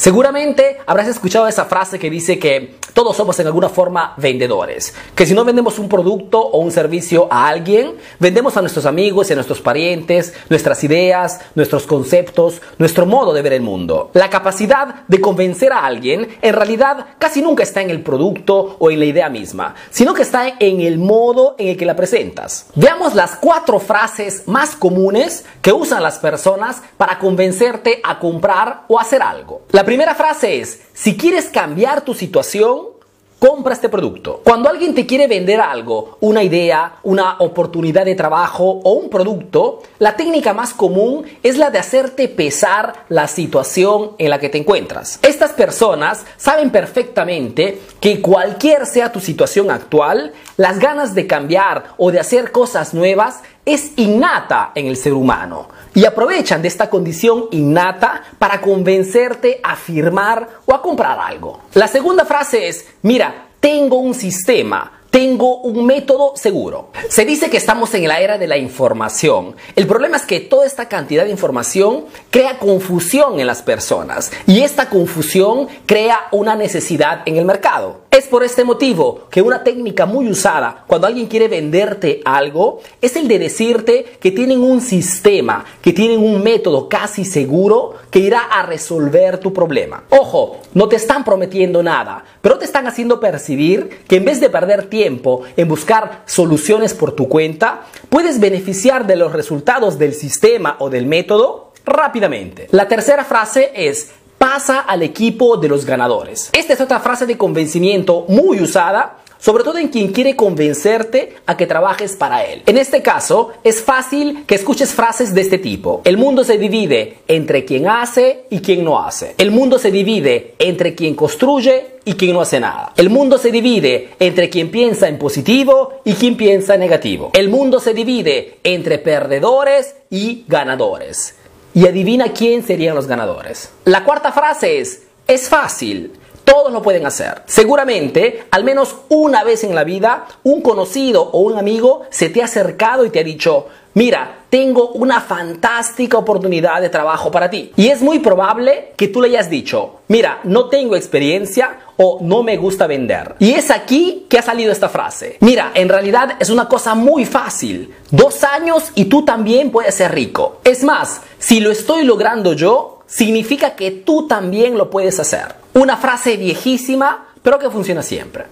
Seguramente habrás escuchado esa frase que dice que todos somos en alguna forma vendedores, que si no vendemos un producto o un servicio a alguien, vendemos a nuestros amigos y a nuestros parientes, nuestras ideas, nuestros conceptos, nuestro modo de ver el mundo. La capacidad de convencer a alguien en realidad casi nunca está en el producto o en la idea misma, sino que está en el modo en el que la presentas. Veamos las cuatro frases más comunes que usan las personas para convencerte a comprar o hacer algo. Primera frase es, si quieres cambiar tu situación, compra este producto. Cuando alguien te quiere vender algo, una idea, una oportunidad de trabajo o un producto, la técnica más común es la de hacerte pesar la situación en la que te encuentras. Estas personas saben perfectamente que cualquier sea tu situación actual, las ganas de cambiar o de hacer cosas nuevas es innata en el ser humano y aprovechan de esta condición innata para convencerte a firmar o a comprar algo. La segunda frase es, mira, tengo un sistema tengo un método seguro. Se dice que estamos en la era de la información. El problema es que toda esta cantidad de información crea confusión en las personas y esta confusión crea una necesidad en el mercado. Es por este motivo que una técnica muy usada cuando alguien quiere venderte algo es el de decirte que tienen un sistema, que tienen un método casi seguro que irá a resolver tu problema. Ojo, no te están prometiendo nada, pero te están haciendo percibir que en vez de perder tiempo, en buscar soluciones por tu cuenta, puedes beneficiar de los resultados del sistema o del método rápidamente. La tercera frase es pasa al equipo de los ganadores. Esta es otra frase de convencimiento muy usada sobre todo en quien quiere convencerte a que trabajes para él. En este caso, es fácil que escuches frases de este tipo. El mundo se divide entre quien hace y quien no hace. El mundo se divide entre quien construye y quien no hace nada. El mundo se divide entre quien piensa en positivo y quien piensa en negativo. El mundo se divide entre perdedores y ganadores. Y adivina quién serían los ganadores. La cuarta frase es, es fácil. Todos lo pueden hacer. Seguramente, al menos una vez en la vida, un conocido o un amigo se te ha acercado y te ha dicho, mira, tengo una fantástica oportunidad de trabajo para ti. Y es muy probable que tú le hayas dicho, mira, no tengo experiencia o no me gusta vender. Y es aquí que ha salido esta frase. Mira, en realidad es una cosa muy fácil. Dos años y tú también puedes ser rico. Es más, si lo estoy logrando yo, significa que tú también lo puedes hacer. Una frase viejísima, pero que funciona siempre.